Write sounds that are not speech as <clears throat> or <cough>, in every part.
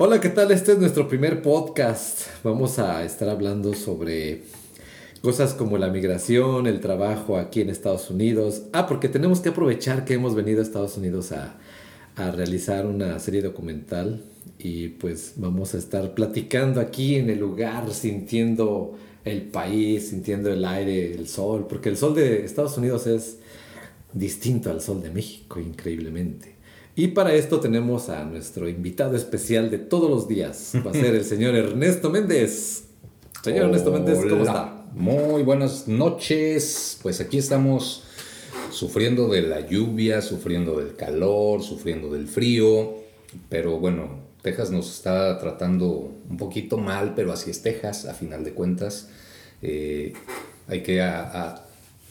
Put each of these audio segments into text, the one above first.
Hola, ¿qué tal? Este es nuestro primer podcast. Vamos a estar hablando sobre cosas como la migración, el trabajo aquí en Estados Unidos. Ah, porque tenemos que aprovechar que hemos venido a Estados Unidos a, a realizar una serie documental y pues vamos a estar platicando aquí en el lugar, sintiendo el país, sintiendo el aire, el sol, porque el sol de Estados Unidos es distinto al sol de México, increíblemente. Y para esto tenemos a nuestro invitado especial de todos los días. Va a ser el señor Ernesto Méndez. Señor Ernesto Méndez, ¿cómo está? Muy buenas noches. Pues aquí estamos sufriendo de la lluvia, sufriendo del calor, sufriendo del frío. Pero bueno, Texas nos está tratando un poquito mal, pero así es Texas, a final de cuentas. Eh, hay que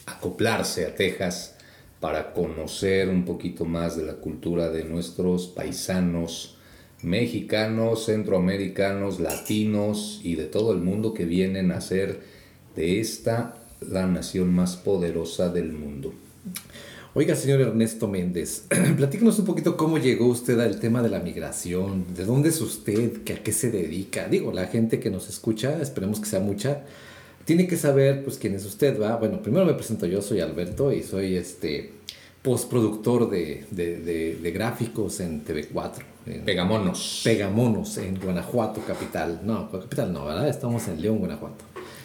acoplarse a Texas para conocer un poquito más de la cultura de nuestros paisanos mexicanos, centroamericanos, latinos y de todo el mundo que vienen a ser de esta la nación más poderosa del mundo. Oiga, señor Ernesto Méndez, <clears throat> platícanos un poquito cómo llegó usted al tema de la migración, de dónde es usted, a qué se dedica. Digo, la gente que nos escucha, esperemos que sea mucha, tiene que saber pues quién es usted, ¿va? Bueno, primero me presento yo, soy Alberto y soy este postproductor de, de, gráficos en TV4. Pegamonos. Pegamonos en Guanajuato, capital. No, capital no, ¿verdad? Estamos en León, Guanajuato.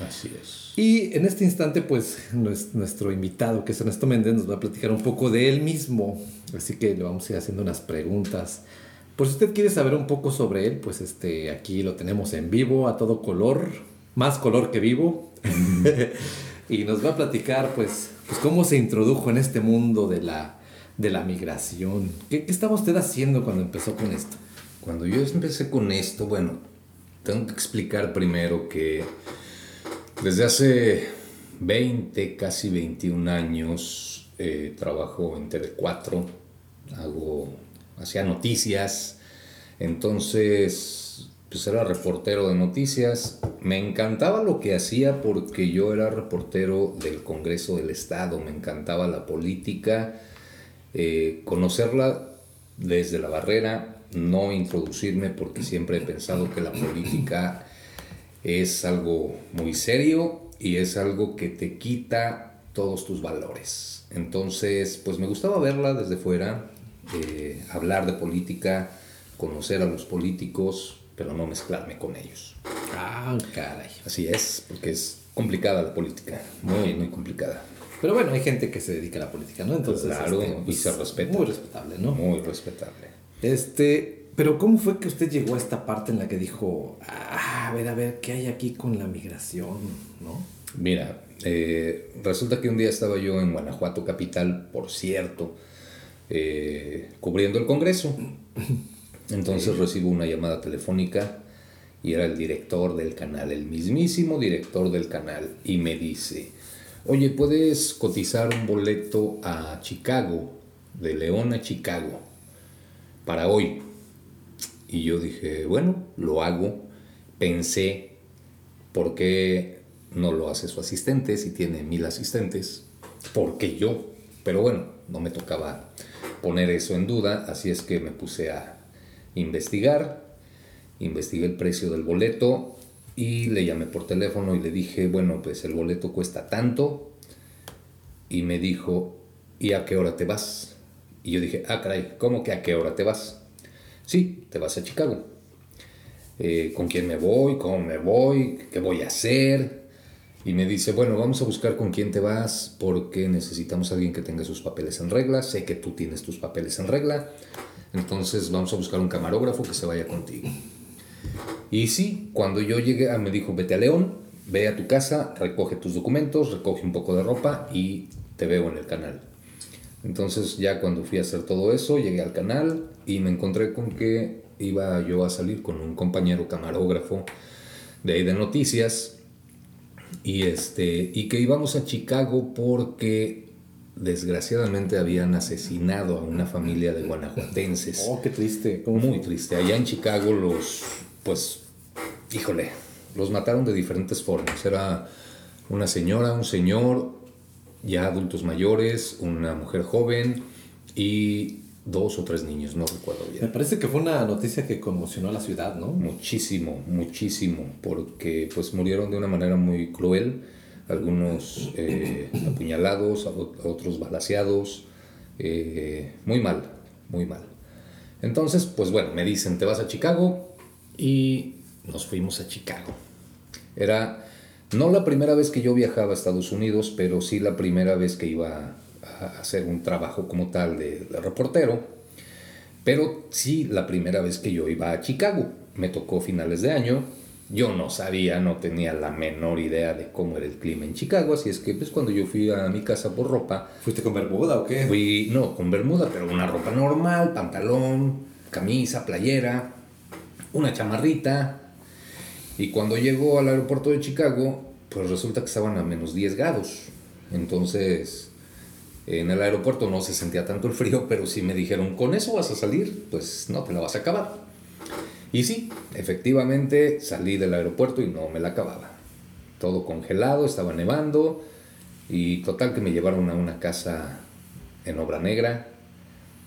Así es. Y en este instante, pues, nuestro invitado, que es Ernesto Méndez, nos va a platicar un poco de él mismo. Así que le vamos a ir haciendo unas preguntas. Por si usted quiere saber un poco sobre él, pues este, aquí lo tenemos en vivo, a todo color más color que vivo. <laughs> y nos va a platicar, pues, pues, cómo se introdujo en este mundo de la, de la migración. ¿Qué, ¿Qué, estaba usted haciendo cuando empezó con esto? Cuando yo empecé con esto, bueno, tengo que explicar primero que desde hace 20, casi 21 años, eh, trabajo en TV4, hago, hacía noticias, entonces pues era reportero de noticias. Me encantaba lo que hacía porque yo era reportero del Congreso del Estado, me encantaba la política, eh, conocerla desde la barrera, no introducirme porque siempre he pensado que la política es algo muy serio y es algo que te quita todos tus valores. Entonces, pues me gustaba verla desde fuera, eh, hablar de política, conocer a los políticos, pero no mezclarme con ellos. Ah, caray. Así es, porque es complicada la política, muy, muy complicada. Pero bueno, hay gente que se dedica a la política, ¿no? Entonces, claro, este, y pues, se respeta. Muy respetable, ¿no? Muy respetable. Este, pero ¿cómo fue que usted llegó a esta parte en la que dijo, ah, a ver, a ver, ¿qué hay aquí con la migración, no? Mira, eh, resulta que un día estaba yo en Guanajuato capital, por cierto, eh, cubriendo el Congreso. <laughs> Entonces recibo una llamada telefónica y era el director del canal, el mismísimo director del canal, y me dice, oye, ¿puedes cotizar un boleto a Chicago, de León a Chicago, para hoy? Y yo dije, bueno, lo hago. Pensé, ¿por qué no lo hace su asistente si tiene mil asistentes? Porque yo? Pero bueno, no me tocaba poner eso en duda, así es que me puse a investigar, investigué el precio del boleto y le llamé por teléfono y le dije, bueno, pues el boleto cuesta tanto. Y me dijo, ¿y a qué hora te vas? Y yo dije, ah, caray, ¿cómo que a qué hora te vas? Sí, te vas a Chicago. Eh, ¿Con quién me voy? ¿Cómo me voy? ¿Qué voy a hacer? Y me dice, bueno, vamos a buscar con quién te vas porque necesitamos a alguien que tenga sus papeles en regla. Sé que tú tienes tus papeles en regla. Entonces vamos a buscar un camarógrafo que se vaya contigo. Y sí, cuando yo llegué, ah, me dijo, vete a León, ve a tu casa, recoge tus documentos, recoge un poco de ropa y te veo en el canal. Entonces ya cuando fui a hacer todo eso, llegué al canal y me encontré con que iba yo a salir con un compañero camarógrafo de ahí de noticias y, este, y que íbamos a Chicago porque desgraciadamente habían asesinado a una familia de guanajuatenses. Oh, qué triste. Muy triste. Allá en Chicago los, pues, híjole, los mataron de diferentes formas. Era una señora, un señor, ya adultos mayores, una mujer joven y dos o tres niños, no recuerdo bien. Me parece que fue una noticia que conmocionó a la ciudad, ¿no? Muchísimo, muchísimo, porque pues murieron de una manera muy cruel, algunos eh, apuñalados, otros balaseados, eh, muy mal, muy mal. Entonces, pues bueno, me dicen, te vas a Chicago y nos fuimos a Chicago. Era no la primera vez que yo viajaba a Estados Unidos, pero sí la primera vez que iba hacer un trabajo como tal de, reportero, pero sí la primera vez que yo iba a Chicago. Me tocó finales de año, yo no sabía, no tenía la menor idea de cómo era el clima en Chicago, así es que pues cuando yo fui a mi casa por ropa... ¿Fuiste con bermuda o qué? Fui, no, con bermuda, pero una ropa normal, pantalón, camisa, playera, una chamarrita. Y cuando llegó al aeropuerto de Chicago, pues resulta que estaban a menos 10 grados. Entonces, en el aeropuerto no se sentía tanto el frío, pero si me dijeron, con eso vas a salir, pues no te la vas a acabar. Y sí, efectivamente salí del aeropuerto y no me la acababa. Todo congelado, estaba nevando y total que me llevaron a una casa en obra negra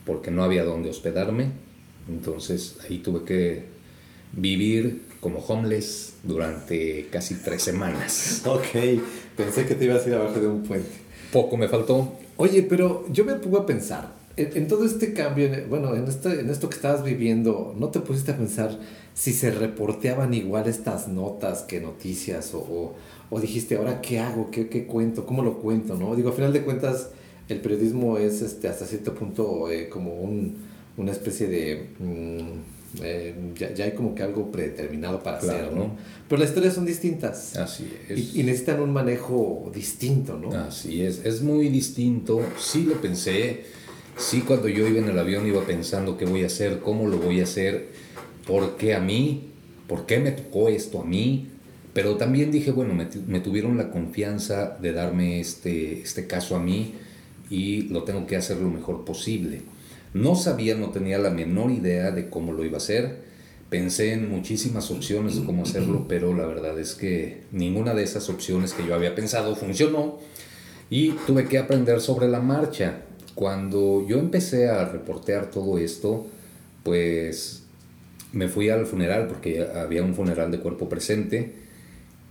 porque no había dónde hospedarme. Entonces ahí tuve que vivir como homeless durante casi tres semanas. <laughs> Ok, pensé que te ibas a ir abajo de un puente. Poco me faltó. Oye, pero yo me pongo a pensar, en, todo este cambio, bueno, en, este, en esto que estabas viviendo, ¿no te pusiste a pensar si se reporteaban igual estas notas que noticias? O, o, dijiste, ahora qué hago, ¿Qué, ¿Qué, cuento, cómo lo cuento? ¿no? Digo, a final de cuentas, el periodismo es este, hasta cierto punto eh, como un, una especie de... Mm, eh, ya, hay como que algo predeterminado para hacer, ¿no? Pero las historias son distintas. Así es. Y, necesitan un manejo distinto, ¿no? Así es, es muy distinto. Sí lo pensé, sí cuando yo iba en el avión iba pensando qué voy a hacer, cómo lo voy a hacer, por qué a mí, por qué me tocó esto a mí. Pero también dije, bueno, me, me tuvieron la confianza de darme este, este caso a mí y lo tengo que hacer lo mejor posible. No sabía, no tenía la menor idea de cómo lo iba a hacer. Pensé en muchísimas opciones de cómo hacerlo, <clears throat> pero la verdad es que ninguna de esas opciones que yo había pensado funcionó y tuve que aprender sobre la marcha. Cuando yo empecé a reportear todo esto, pues me fui al funeral porque había un funeral de cuerpo presente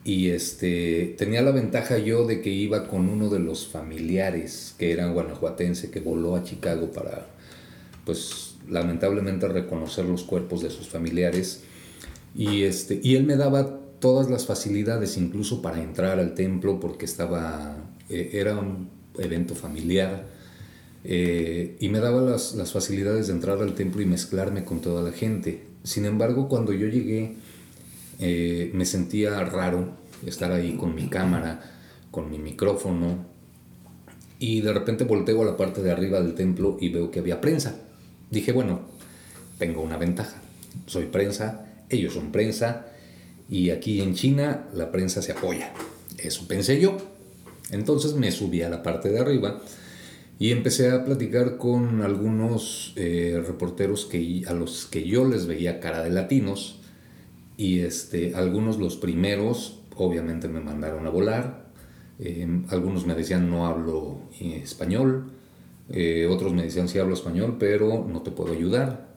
y este tenía la ventaja yo de que iba con uno de los familiares que era guanajuatense que voló a Chicago para pues lamentablemente reconocer los cuerpos de sus familiares y, este, y él me daba todas las facilidades incluso para entrar al templo porque estaba, eh, era un evento familiar eh, y me daba las, las, facilidades de entrar al templo y mezclarme con toda la gente. Sin embargo, cuando yo llegué eh, me sentía raro estar ahí con mi cámara, con mi micrófono y de repente volteo a la parte de arriba del templo y veo que había prensa dije, bueno, tengo una ventaja. Soy prensa, ellos son prensa y aquí en China la prensa se apoya. Eso pensé yo. Entonces me subí a la parte de arriba y empecé a platicar con algunos eh, reporteros que, a los que yo les veía cara de latinos y este, algunos los primeros obviamente me mandaron a volar. Eh, algunos me decían no hablo español, eh, otros me decían si hablo español, pero no te puedo ayudar.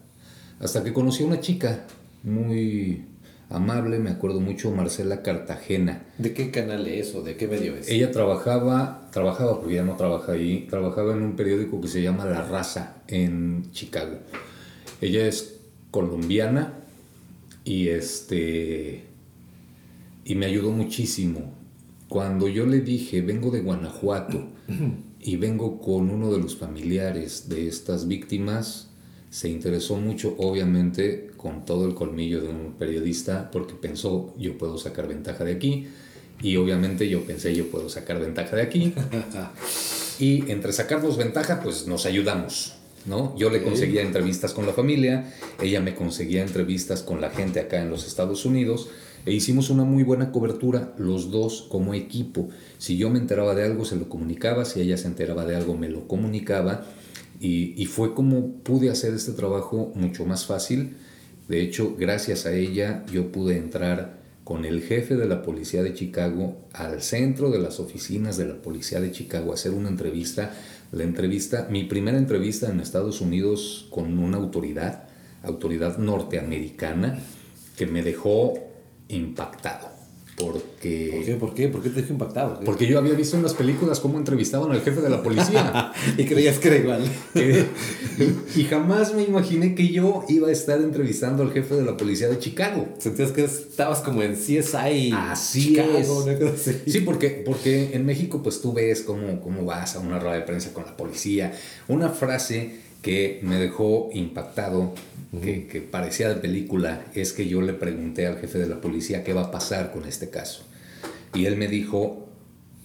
Hasta que conocí a una chica muy amable, me acuerdo mucho, Marcela Cartagena. ¿De qué canal es o de qué medio es? Ella trabajaba, trabajaba porque ya no trabaja ahí, trabajaba en un periódico que se llama La Raza en Chicago. Ella es colombiana y este y me ayudó muchísimo. Cuando yo le dije, vengo de Guanajuato, <clears throat> y vengo con uno de los familiares de estas víctimas. Se interesó mucho, obviamente, con todo el colmillo de un periodista, porque pensó, yo puedo sacar ventaja de aquí. Y obviamente yo pensé, yo puedo sacar ventaja de aquí. <laughs> y entre sacarnos ventaja, pues nos ayudamos. ¿no? Yo le conseguía entrevistas con la familia, ella me conseguía entrevistas con la gente acá en los Estados Unidos e hicimos una muy buena cobertura los dos como equipo. Si yo me enteraba de algo, se lo comunicaba, si ella se enteraba de algo, me lo comunicaba y, y fue como pude hacer este trabajo mucho más fácil. De hecho, gracias a ella yo pude entrar con el jefe de la policía de Chicago al centro de las oficinas de la policía de Chicago a hacer una entrevista. La entrevista, mi primera entrevista en Estados Unidos con una autoridad, autoridad norteamericana, que me dejó impactado. Porque... ¿Por qué? ¿Por qué? ¿Por qué te dejó impactado? Porque yo había visto en las películas cómo entrevistaban al jefe de la policía. <laughs> y creías que era igual. y, jamás me imaginé que yo iba a estar entrevistando al jefe de la policía de Chicago. Sentías que estabas como en CSI. Así Chicago, es. Sí, porque, porque en México pues tú ves cómo, cómo vas a una rueda de prensa con la policía. Una frase que me dejó impactado que, parecía de película es que yo le pregunté al jefe de la policía qué va a pasar con este caso. Y él me dijo,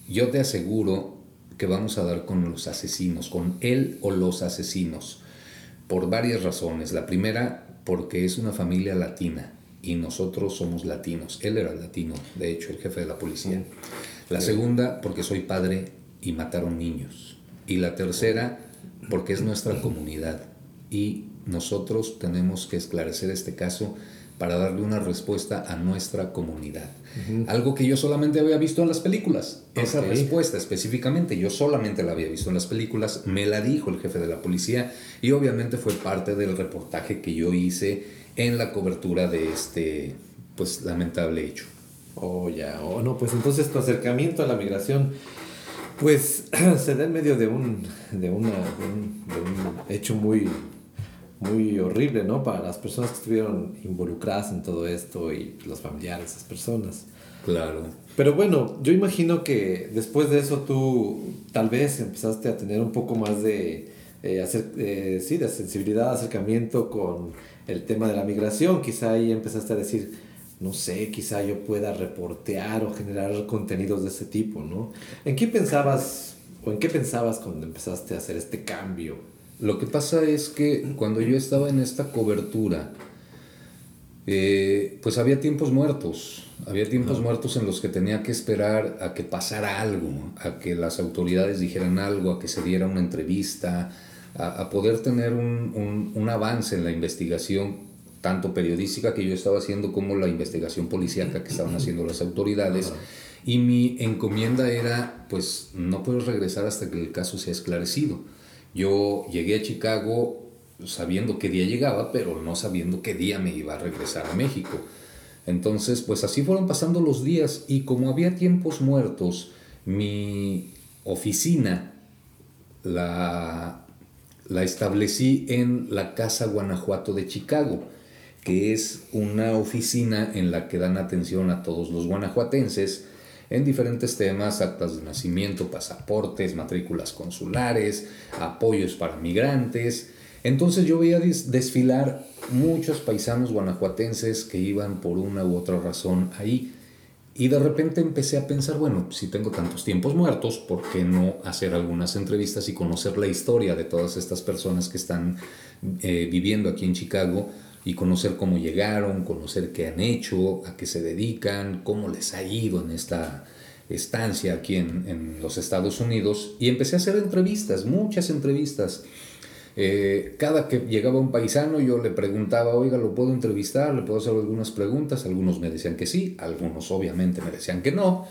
yo te aseguro que vamos a dar con los asesinos, con él o los asesinos, por varias razones. La primera, porque es una familia latina y nosotros somos latinos. Él era latino, de hecho, el jefe de la policía. La segunda, porque soy padre y mataron niños. Y la tercera, porque es nuestra comunidad. Y nosotros tenemos que esclarecer este caso para darle una respuesta a nuestra comunidad. Algo que yo solamente había visto en las películas. Esa respuesta específicamente, yo solamente la había visto en las películas, me la dijo el jefe de la policía y obviamente fue parte del reportaje que yo hice en la cobertura de este pues lamentable hecho. Oh, ya, oh, no, pues entonces tu acercamiento a la migración pues <clears throat> se da en medio de un, de una, de un hecho muy muy horrible, ¿no? Para las personas que estuvieron involucradas en todo esto y los familiares de esas personas. Claro. Pero bueno, yo imagino que después de eso tú tal vez empezaste a tener un poco más de, eh, hacer, eh, sí, de sensibilidad, acercamiento con el tema de la migración. Quizá ahí empezaste a decir, no sé, quizá yo pueda reportear o generar contenidos de ese tipo, ¿no? ¿En qué pensabas o en qué pensabas cuando empezaste a hacer este cambio? Lo que pasa es que cuando yo estaba en esta cobertura, eh, pues había tiempos muertos, había tiempos muertos en los que tenía que esperar a que pasara algo, a que las autoridades dijeran algo, a que se diera una entrevista, a, poder tener un, un, avance en la investigación, tanto periodística que yo estaba haciendo como la investigación policíaca que estaban haciendo las autoridades. Y mi encomienda era, pues no puedo regresar hasta que el caso sea esclarecido. Yo llegué a Chicago sabiendo qué día llegaba, pero no sabiendo qué día me iba a regresar a México. Entonces, pues así fueron pasando los días y como había tiempos muertos, mi oficina la, la establecí en la Casa Guanajuato de Chicago, que es una oficina en la que dan atención a todos los guanajuatenses en diferentes temas, actas de nacimiento, pasaportes, matrículas consulares, apoyos para migrantes. Entonces yo veía desfilar muchos paisanos guanajuatenses que iban por una u otra razón ahí. Y de repente empecé a pensar, bueno, si tengo tantos tiempos muertos, ¿por qué no hacer algunas entrevistas y conocer la historia de todas estas personas que están eh, viviendo aquí en Chicago? Y conocer cómo llegaron, conocer qué han hecho, a qué se dedican, cómo les ha ido en esta estancia aquí en, los Estados Unidos. Y empecé a hacer entrevistas, muchas entrevistas. Eh, cada que llegaba un paisano yo le preguntaba, oiga, ¿lo puedo entrevistar? ¿Le puedo hacer algunas preguntas? Algunos me decían que sí, algunos obviamente me decían que no.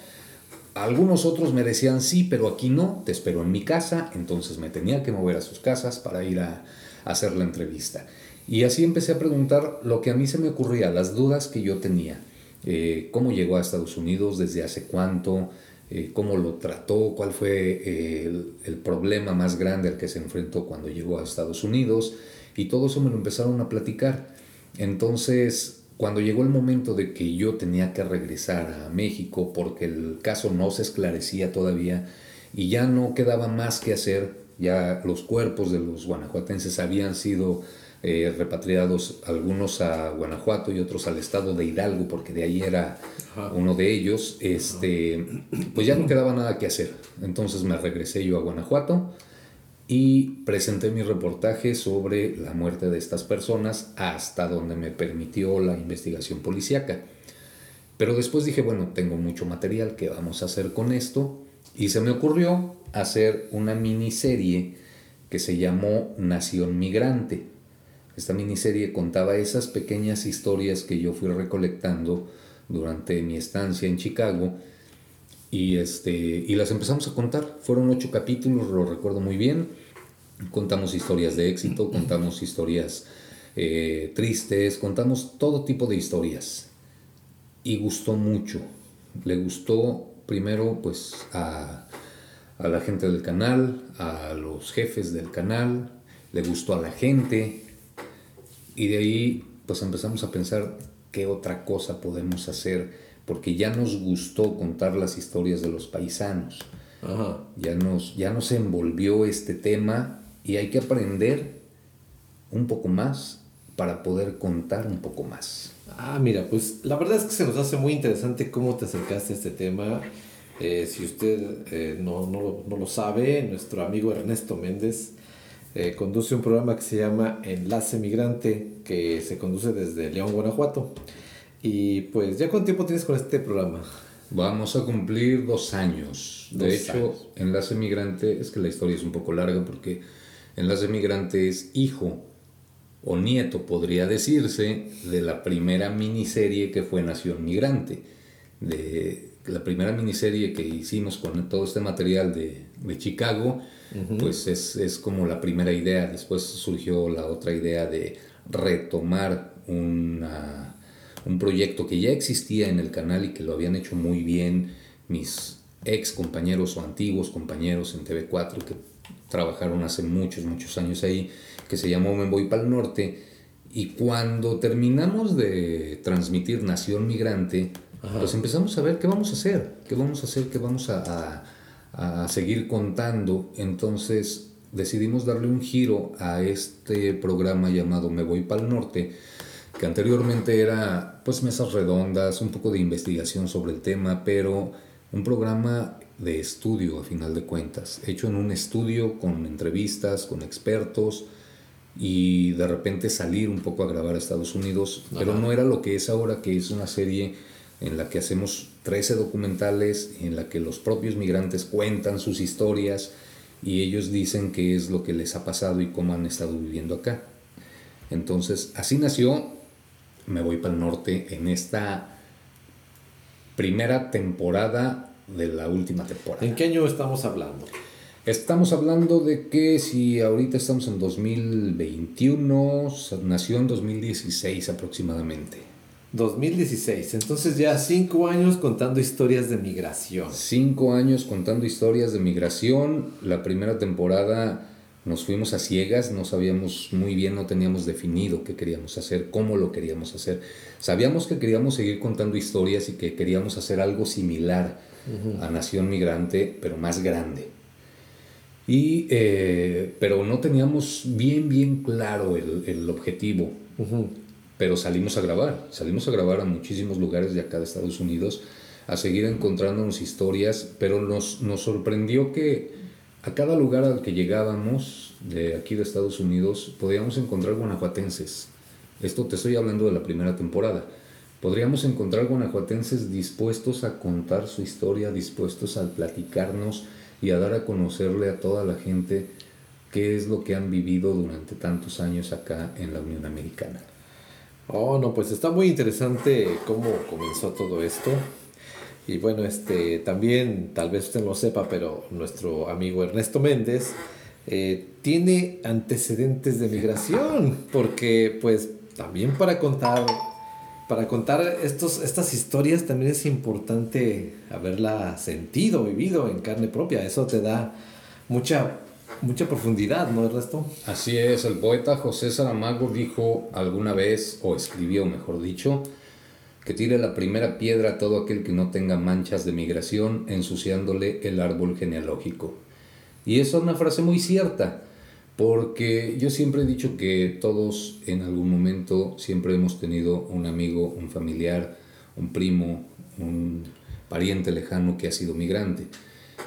Algunos otros me decían sí, pero aquí no, te espero en mi casa, entonces me tenía que mover a sus casas para ir a hacer la entrevista. Y así empecé a preguntar lo que a mí se me ocurría, las dudas que yo tenía. Eh, cómo llegó a Estados Unidos, desde hace cuánto, eh, cómo lo trató, cuál fue eh, el, el, problema más grande al que se enfrentó cuando llegó a Estados Unidos. Y todo eso me lo empezaron a platicar. Entonces, cuando llegó el momento de que yo tenía que regresar a México porque el caso no se esclarecía todavía y ya no quedaba más que hacer, ya los cuerpos de los guanajuatenses habían sido eh, repatriados algunos a Guanajuato y otros al estado de Hidalgo, porque de ahí era uno de ellos, este, pues ya no quedaba nada que hacer. Entonces me regresé yo a Guanajuato y presenté mi reportaje sobre la muerte de estas personas hasta donde me permitió la investigación policíaca. Pero después dije, bueno, tengo mucho material, ¿qué vamos a hacer con esto? Y se me ocurrió hacer una miniserie que se llamó Nación Migrante esta miniserie contaba esas pequeñas historias que yo fui recolectando durante mi estancia en Chicago y, este, y las empezamos a contar. Fueron ocho capítulos, lo recuerdo muy bien. Contamos historias de éxito, contamos historias eh, tristes, contamos todo tipo de historias. Y gustó mucho. Le gustó primero pues a, a la gente del canal, a los jefes del canal, le gustó a la gente. Y de ahí pues empezamos a pensar qué otra cosa podemos hacer porque ya nos gustó contar las historias de los paisanos. Ya, nos, ya nos envolvió este tema y hay que aprender un poco más para poder contar un poco más. Ah, mira, pues la verdad es que se nos hace muy interesante cómo te acercaste a este tema. Eh, si usted eh, no, no, no, lo sabe, nuestro amigo Ernesto Méndez eh, conduce un programa que se llama Enlace Migrante, que se conduce desde León, Guanajuato. Y pues, ¿ya cuánto tiempo tienes con este programa? Vamos a cumplir dos años. de hecho, Enlace Migrante, es que la historia es un poco larga porque Enlace Migrante es hijo o nieto, podría decirse, de la primera miniserie que fue Nación Migrante. De la primera miniserie que hicimos con todo este material de, de Chicago, pues es, es como la primera idea. Después surgió la otra idea de retomar una un proyecto que ya existía en el canal y que lo habían hecho muy bien mis ex compañeros o antiguos compañeros en TV4 que trabajaron hace muchos, muchos años ahí, que se llamó Me Voy para el Norte. Y cuando terminamos de transmitir Nación Migrante, pues empezamos a ver qué vamos a hacer, qué vamos a hacer, qué vamos a, a, a seguir contando. Entonces decidimos darle un giro a este programa llamado Me Voy para el Norte, que anteriormente era pues mesas redondas, un poco de investigación sobre el tema, pero un programa de estudio a final de cuentas, hecho en un estudio con entrevistas, con expertos y de repente salir un poco a grabar a Estados Unidos, pero no era lo que es ahora, que es una serie en la que hacemos 13 documentales, en la que los propios migrantes cuentan sus historias y ellos dicen qué es lo que les ha pasado y cómo han estado viviendo acá. Entonces, así nació me voy para el norte en esta primera temporada de la última temporada. ¿En qué año estamos hablando? Estamos hablando de que si ahorita estamos en 2021, nació en 2016 aproximadamente. 2016, entonces ya cinco años contando historias de migración. Cinco años contando historias de migración. La primera temporada nos fuimos a ciegas, no sabíamos muy bien, no teníamos definido qué queríamos hacer, cómo lo queríamos hacer. Sabíamos que queríamos seguir contando historias y que queríamos hacer algo similar a Nación Migrante, pero más grande. Y, eh, pero no teníamos bien, bien claro el, objetivo. Pero salimos a grabar, salimos a grabar a muchísimos lugares de acá de Estados Unidos, a seguir encontrándonos historias, pero nos, nos sorprendió que a cada lugar al que llegábamos de aquí de Estados Unidos podíamos encontrar guanajuatenses. Esto te estoy hablando de la primera temporada. Podríamos encontrar guanajuatenses dispuestos a contar su historia, dispuestos a platicarnos y a dar a conocerle a toda la gente qué es lo que han vivido durante tantos años acá en la Unión Americana. Oh, no, pues está muy interesante cómo comenzó todo esto. Y bueno, este, también, tal vez usted no lo sepa, pero nuestro amigo Ernesto Méndez eh, tiene antecedentes de migración, porque pues también para contar, para contar estos, estas historias también es importante haberla sentido, vivido en carne propia. Eso te da mucha, mucha profundidad, ¿no, Ernesto? Así es, el poeta José Saramago dijo alguna vez, o escribió mejor dicho, que tire la primera piedra a todo aquel que no tenga manchas de migración ensuciándole el árbol genealógico. Y eso es una frase muy cierta, porque yo siempre he dicho que todos en algún momento siempre hemos tenido un amigo, un familiar, un primo, un pariente lejano que ha sido migrante.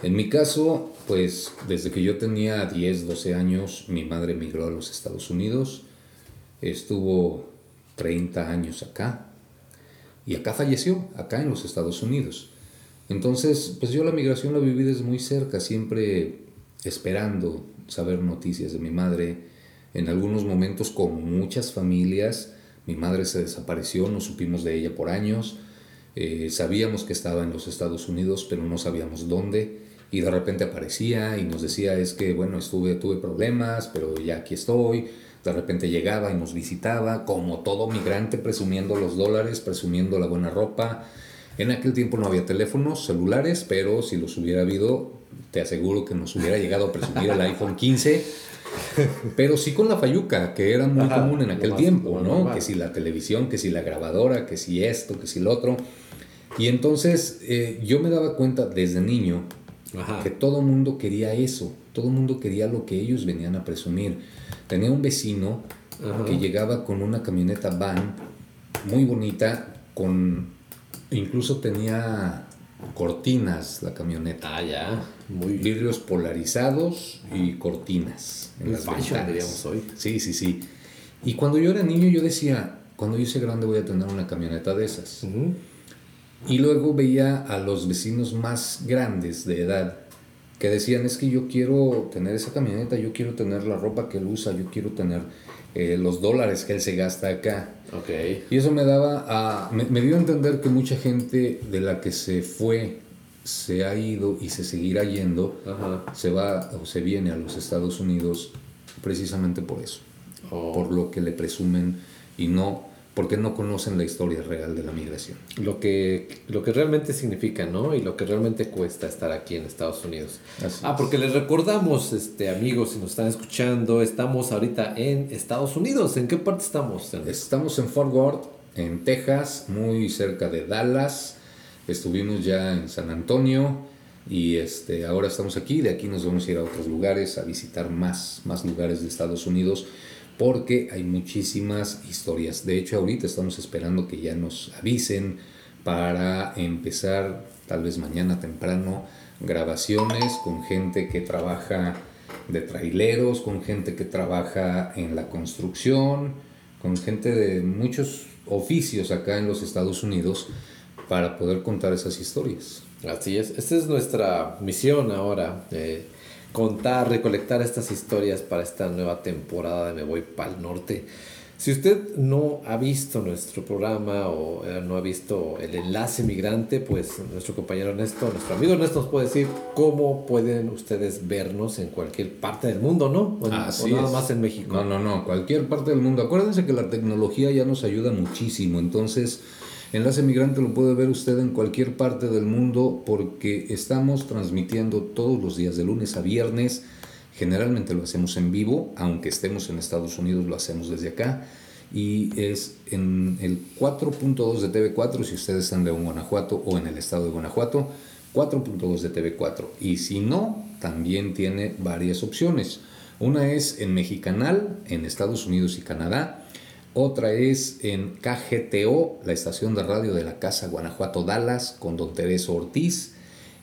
En mi caso, pues desde que yo tenía 10, 12 años, mi madre emigró a los Estados Unidos, estuvo 30 años acá, y acá falleció, acá en los Estados Unidos. Entonces, pues yo la migración la viví desde muy cerca, siempre esperando saber noticias de mi madre. En algunos momentos, como muchas familias, mi madre se desapareció, no supimos de ella por años. Eh, sabíamos que estaba en los Estados Unidos, pero no sabíamos dónde. Y de repente aparecía y nos decía, es que, bueno, estuve, tuve problemas, pero ya aquí estoy. De repente llegaba y nos visitaba, como todo migrante, presumiendo los dólares, presumiendo la buena ropa. En aquel tiempo no había teléfonos celulares, pero si los hubiera habido, te aseguro que nos hubiera llegado a presumir el iPhone 15 pero sí con la fayuca, que era muy común en aquel tiempo, ¿no? Que si la televisión, que si la grabadora, que si esto, que si lo otro. Y entonces eh, yo me daba cuenta desde niño que todo mundo quería eso, todo mundo quería lo que ellos venían a presumir. Tenía un vecino que llegaba con una camioneta van muy bonita, con incluso tenía cortinas la camioneta. Ah, ya. Muy vidrios polarizados y cortinas en las fashion, diríamos hoy. Sí, sí, sí. Y cuando yo era niño yo decía, cuando yo sea grande voy a tener una camioneta de esas. Y luego veía a los vecinos más grandes de edad que decían, es que yo quiero tener esa camioneta, yo quiero tener la ropa que él usa, yo quiero tener eh, los dólares que él se gasta acá. Okay. Y eso me daba a, me, dio a entender que mucha gente de la que se fue, se ha ido y se seguirá yendo, se va o se viene a los Estados Unidos precisamente por eso, oh. por lo que le presumen y no porque no conocen la historia real de la migración. Lo que, lo que realmente significa, ¿no? Y lo que realmente cuesta estar aquí en Estados Unidos. ah, porque les recordamos, este, amigos, si nos están escuchando, estamos ahorita en Estados Unidos. ¿En qué parte estamos? Estamos en Fort Worth, en Texas, muy cerca de Dallas. Estuvimos ya en San Antonio y este, ahora estamos aquí. De aquí nos vamos a ir a otros lugares, a visitar más, más lugares de Estados Unidos porque hay muchísimas historias. De hecho, ahorita estamos esperando que ya nos avisen para empezar, tal vez mañana temprano, grabaciones con gente que trabaja de traileros, con gente que trabaja en la construcción, con gente de muchos oficios acá en los Estados Unidos para poder contar esas historias. Así es, esta es nuestra misión ahora. Eh, contar, recolectar estas historias para esta nueva temporada de Me Voy Pal Norte. Si usted no ha visto nuestro programa o eh, no ha visto el enlace migrante, pues nuestro compañero Ernesto, nuestro amigo Ernesto nos puede decir cómo pueden ustedes vernos en cualquier parte del mundo, ¿no? O, nada más en México. No, no, no, cualquier parte del mundo. Acuérdense que la tecnología ya nos ayuda muchísimo, entonces Enlace Migrante lo puede ver usted en cualquier parte del mundo porque estamos transmitiendo todos los días de lunes a viernes. Generalmente lo hacemos en vivo, aunque estemos en Estados Unidos lo hacemos desde acá. Y es en el 4.2 de TV4 si ustedes están de Guanajuato o en el estado de Guanajuato, 4.2 de TV4. Y si no, también tiene varias opciones. Una es en Mexicanal, en Estados Unidos y Canadá otra es en KGTO, la estación de radio de la Casa Guanajuato Dallas, con don Tereso Ortiz.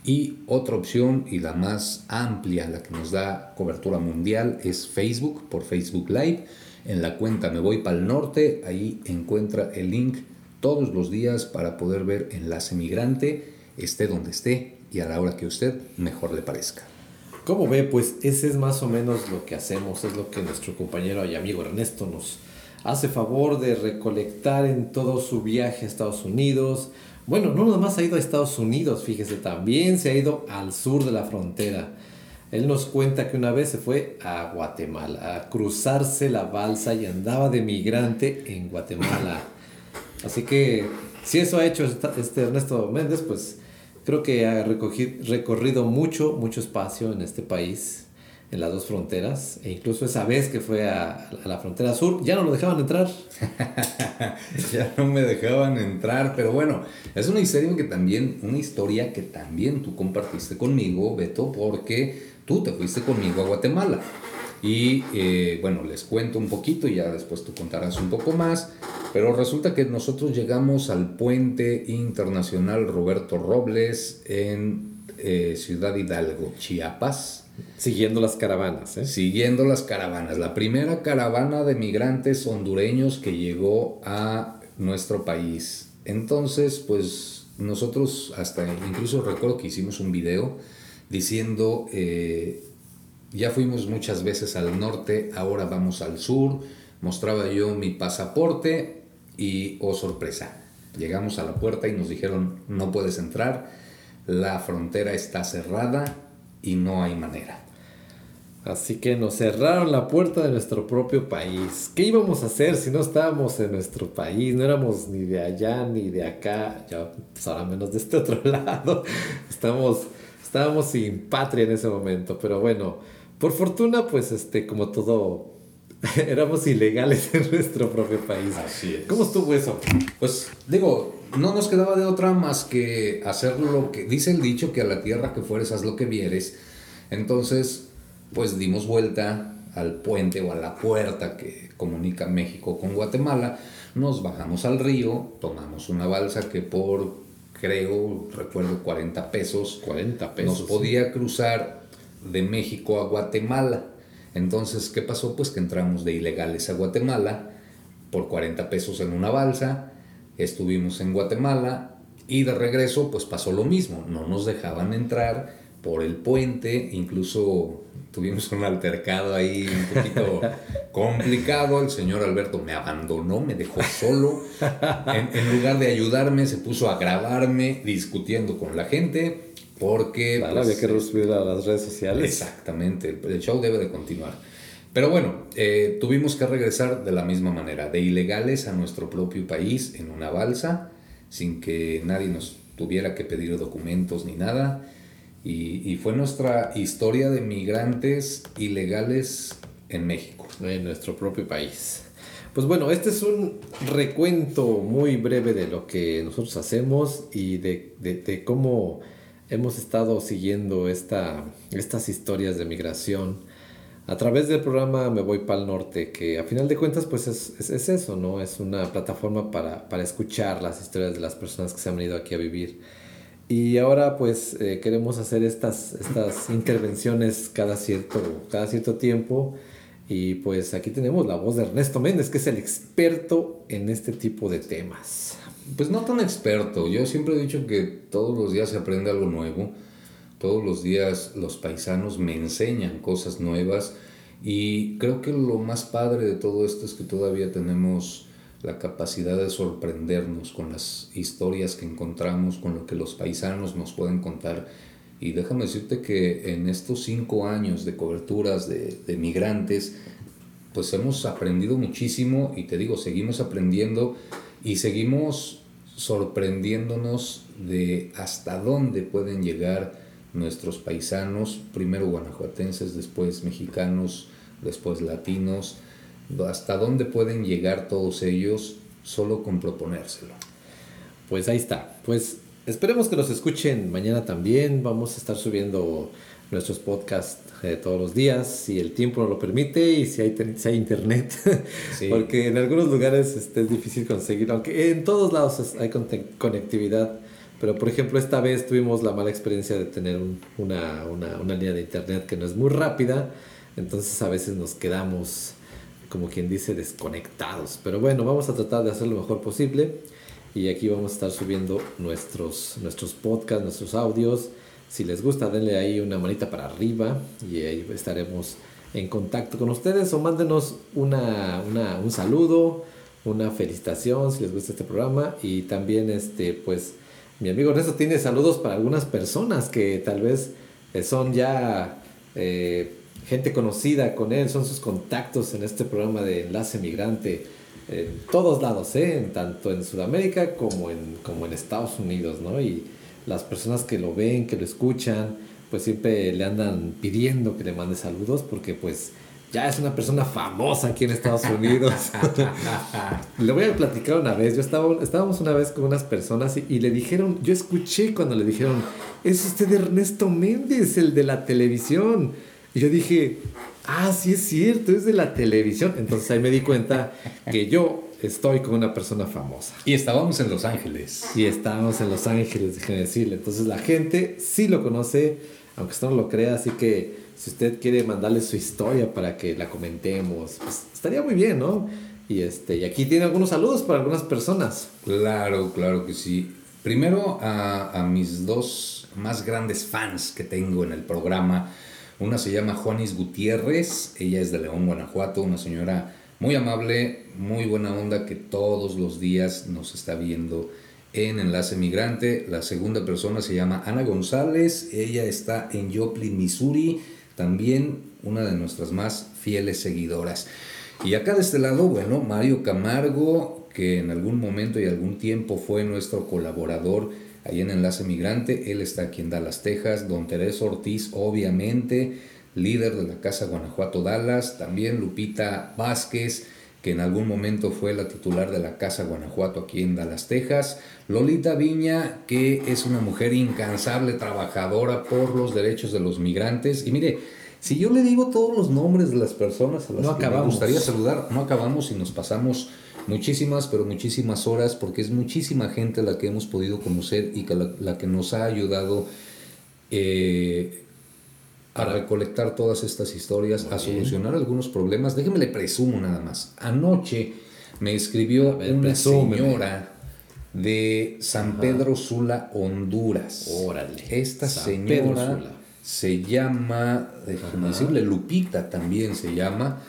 Y otra opción y la más amplia, la que nos da cobertura mundial, es Facebook, por Facebook Live. En la cuenta Me Voy para el Norte, ahí encuentra el link todos los días para poder ver Enlace Migrante, esté donde esté y a la hora que usted mejor le parezca. Como ve, pues ese es más o menos lo que hacemos, es lo que nuestro compañero y amigo Ernesto nos, hace favor de recolectar en todo su viaje a Estados Unidos. Bueno, no nada más ha ido a Estados Unidos, fíjese, también se ha ido al sur de la frontera. Él nos cuenta que una vez se fue a Guatemala a cruzarse la balsa y andaba de migrante en Guatemala. Así que si eso ha hecho este Ernesto Méndez, pues creo que ha recorrido mucho, mucho espacio en este país en las dos fronteras, e incluso esa vez que fue a, la frontera sur, ya no lo dejaban entrar. <laughs> ya no me dejaban entrar, pero bueno, es una historia que también, una historia que también tú compartiste conmigo, Beto, porque tú te fuiste conmigo a Guatemala. Y eh, bueno, les cuento un poquito y ya después tú contarás un poco más. Pero resulta que nosotros llegamos al puente internacional Roberto Robles en eh, Ciudad Hidalgo, Chiapas Siguiendo las caravanas, ¿eh? Siguiendo las caravanas. La primera caravana de migrantes hondureños que llegó a nuestro país. Entonces, pues nosotros hasta incluso recuerdo que hicimos un video diciendo, eh, ya fuimos muchas veces al norte, ahora vamos al sur. Mostraba yo mi pasaporte y, oh sorpresa, Llegamos a la puerta y nos dijeron, no puedes entrar, la frontera está cerrada y no hay manera. Así que nos cerraron la puerta de nuestro propio país. ¿Qué íbamos a hacer si no estábamos en nuestro país? No éramos ni de allá ni de acá, ya pues ahora menos de este otro <laughs> lado. Estamos, estábamos sin patria en ese momento, pero bueno, por fortuna pues este como todo <laughs> éramos ilegales en nuestro propio país. Así es. ¿Cómo estuvo eso? Pues digo, no nos quedaba de otra más que hacer lo que dice el dicho que a la tierra que fueres haz lo que vieres. Entonces, pues dimos vuelta al puente o a la puerta que comunica México con Guatemala, nos bajamos al río, tomamos una balsa que por, creo, recuerdo 40 pesos, 40 pesos. nos podía cruzar de México a Guatemala. Entonces, ¿qué pasó? Pues que entramos de ilegales a Guatemala por 40 pesos en una balsa, estuvimos en Guatemala y de regreso pues pasó lo mismo, no nos dejaban entrar por el puente, incluso tuvimos un altercado ahí un poquito <laughs> complicado. El señor Alberto me abandonó, me dejó solo. En, en, lugar de ayudarme, se puso a grabarme discutiendo con la gente. Porque. Claro, pues, había que resubir a las redes sociales. Exactamente, el show debe de continuar. Pero bueno, eh, tuvimos que regresar de la misma manera, de ilegales a nuestro propio país en una balsa, sin que nadie nos tuviera que pedir documentos ni nada. Y, y, fue nuestra historia de migrantes ilegales en México. En nuestro propio país. Pues bueno, este es un recuento muy breve de lo que nosotros hacemos y de, de, de cómo hemos estado siguiendo esta, estas historias de migración a través del programa Me Voy Pal Norte, que a final de cuentas pues es, es, es eso, ¿no? Es una plataforma para, para, escuchar las historias de las personas que se han venido aquí a vivir. Y ahora pues eh, queremos hacer estas, estas intervenciones cada cierto, cada cierto tiempo. Y pues aquí tenemos la voz de Ernesto Méndez, que es el experto en este tipo de temas. Pues no tan experto, yo siempre he dicho que todos los días se aprende algo nuevo, todos los días los paisanos me enseñan cosas nuevas y creo que lo más padre de todo esto es que todavía tenemos la capacidad de sorprendernos con las historias que encontramos, con lo que los paisanos nos pueden contar. Y déjame decirte que en estos cinco años de coberturas de, migrantes, pues hemos aprendido muchísimo y te digo, seguimos aprendiendo y seguimos sorprendiéndonos de hasta dónde pueden llegar nuestros paisanos, primero guanajuatenses, después mexicanos, después latinos, hasta dónde pueden llegar todos ellos solo con proponérselo. Pues ahí está, pues esperemos que nos escuchen mañana también, vamos a estar subiendo nuestros podcasts eh, todos los días, si el tiempo nos lo permite y si hay, si hay internet, <laughs> sí. porque en algunos lugares este, es difícil conseguir, aunque en todos lados hay conectividad, pero por ejemplo esta vez tuvimos la mala experiencia de tener un, una, una, una línea de internet que no es muy rápida, entonces a veces nos quedamos, como quien dice, desconectados, pero bueno, vamos a tratar de hacer lo mejor posible y aquí vamos a estar subiendo nuestros, nuestros podcasts, nuestros audios, si les gusta, denle ahí una manita para arriba y ahí estaremos en contacto con ustedes. O mándenos una, una, un saludo, una felicitación si les gusta este programa. Y también este pues mi amigo Ernesto tiene saludos para algunas personas que tal vez son ya eh, gente conocida con él, son sus contactos en este programa de Enlace Migrante en todos lados, ¿eh? en, tanto en Sudamérica como en, como en Estados Unidos, ¿no? Y, las personas que lo ven, que lo escuchan, pues siempre le andan pidiendo que le mande saludos porque pues ya es una persona famosa aquí en Estados Unidos. <laughs> le voy a platicar una vez, yo estaba, estábamos una vez con unas personas y, y, le dijeron, yo escuché cuando le dijeron, es usted Ernesto Méndez, el de la televisión. Y yo dije, ah, sí es cierto, es de la televisión. Entonces ahí me di cuenta que yo estoy con una persona famosa. Y estábamos en Los Ángeles. Y estábamos en Los Ángeles, déjenme decirle. Entonces la gente sí lo conoce, aunque usted no lo crea, así que si usted quiere mandarle su historia para que la comentemos, pues estaría muy bien, ¿no? Y, este, y aquí tiene algunos saludos para algunas personas. Claro, claro que sí. Primero a, a mis dos más grandes fans que tengo en el programa. Una se llama Juanis Gutiérrez, ella es de León, Guanajuato, una señora muy amable, muy buena onda que todos los días nos está viendo en Enlace Migrante. La segunda persona se llama Ana González, ella está en Joplin, Missouri, también una de nuestras más fieles seguidoras. Y acá de este lado, bueno, Mario Camargo, que en algún momento y algún tiempo fue nuestro colaborador ahí en Enlace Migrante, él está aquí en Dallas, Texas, don Tereso Ortiz, obviamente, líder de la Casa Guanajuato Dallas, también Lupita Vázquez, que en algún momento fue la titular de la Casa Guanajuato aquí en Dallas, Texas. Lolita Viña, que es una mujer incansable, trabajadora por los derechos de los migrantes. Y mire, si yo le digo todos los nombres de las personas a las que me gustaría saludar, no acabamos y nos pasamos muchísimas, pero muchísimas horas, porque es muchísima gente la que hemos podido conocer y que la, que nos ha ayudado eh, a recolectar todas estas historias, a solucionar algunos problemas. Déjeme le presumo nada más. Anoche me escribió una señora de San Pedro Sula, Honduras. Órale. Esta señora se llama, déjeme decirle, Lupita también se llama.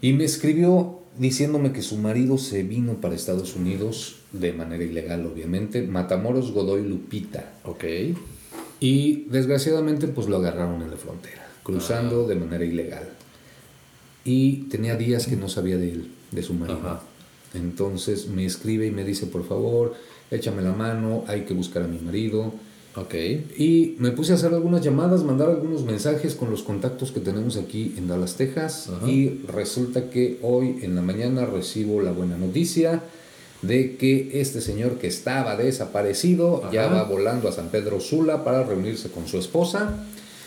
Y me escribió diciéndome que su marido se vino para Estados Unidos de manera ilegal, obviamente. Matamoros Godoy Lupita. Ok. Y desgraciadamente pues lo agarraron en la frontera, cruzando de manera ilegal. Y tenía días que no sabía de él, de su marido. Entonces me escribe y me dice, por favor, échame la mano, hay que buscar a mi marido. Ok. Y me puse a hacer algunas llamadas, mandar algunos mensajes con los contactos que tenemos aquí en Dallas, Texas. Y resulta que hoy en la mañana recibo la buena noticia de que este señor que estaba desaparecido ya va volando a San Pedro Sula para reunirse con su esposa.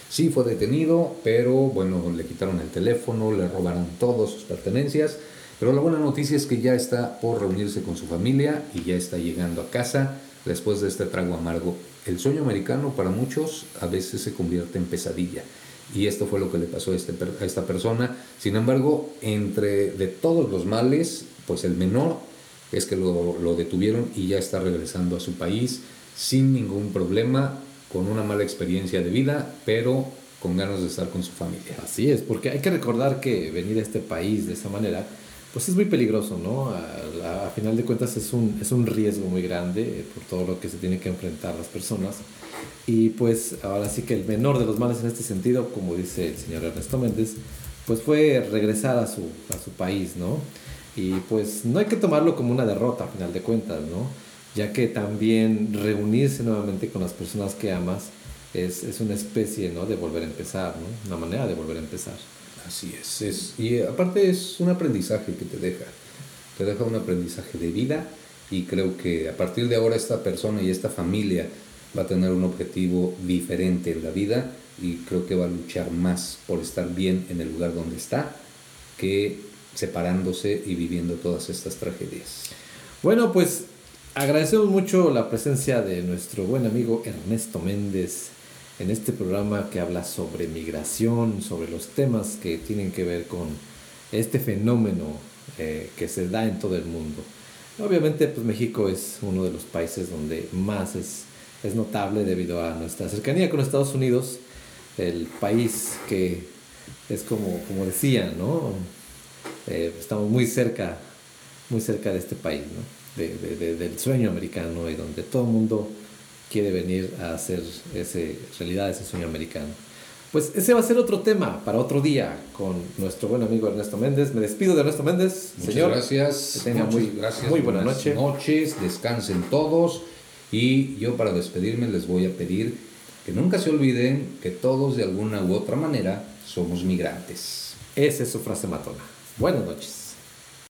Sí fue detenido, pero bueno, le quitaron el teléfono, le robaron todas sus pertenencias. Pero la buena noticia es que ya está por reunirse con su familia y ya está llegando a casa después de este trago amargo. El sueño americano para muchos a veces se convierte en pesadilla. Y esto fue lo que le pasó a, este, a esta persona. Sin embargo, entre de todos los males, pues el menor es que lo, lo detuvieron y ya está regresando a su país sin ningún problema, con una mala experiencia de vida, pero con ganas de estar con su familia. Así es, porque hay que recordar que venir a este país de esa manera, pues es muy peligroso, ¿no? A, final de cuentas es un, es un riesgo muy grande eh, por todo lo que se tiene que enfrentar las personas. Y pues ahora sí que el menor de los males en este sentido, como dice el señor Ernesto Méndez, pues fue regresar a su, a su país, ¿no? Y pues no hay que tomarlo como una derrota a final de cuentas, ¿no? Ya que también reunirse nuevamente con las personas que amas es, es una especie, ¿no? De volver a empezar, ¿no? Una manera de volver a empezar. Así es, es. Y aparte es un aprendizaje que te deja. Te deja un aprendizaje de vida y creo que a partir de ahora esta persona y esta familia va a tener un objetivo diferente en la vida y creo que va a luchar más por estar bien en el lugar donde está que separándose y viviendo todas estas tragedias. Bueno, pues agradecemos mucho la presencia de nuestro buen amigo Ernesto Méndez en este programa que habla sobre migración, sobre los temas que tienen que ver con este fenómeno eh, que se da en todo el mundo. Obviamente, pues México es uno de los países donde más es, es notable debido a nuestra cercanía con Estados Unidos, el país que es como, como decía, ¿no? Eh, estamos muy cerca, muy cerca de este país, ¿no? de, del sueño americano y donde todo el mundo quiere venir a hacer ese, realidad ese sueño americano. Pues ese va a ser otro tema para otro día con nuestro buen amigo Ernesto Méndez. Me despido de Ernesto Méndez. Muchas gracias. Que tenga muy, gracias. muy buena noche. noches. Descansen todos. Y yo para despedirme les voy a pedir que nunca se olviden que todos de alguna u otra manera somos migrantes. Esa es su frase matona. Buenas noches.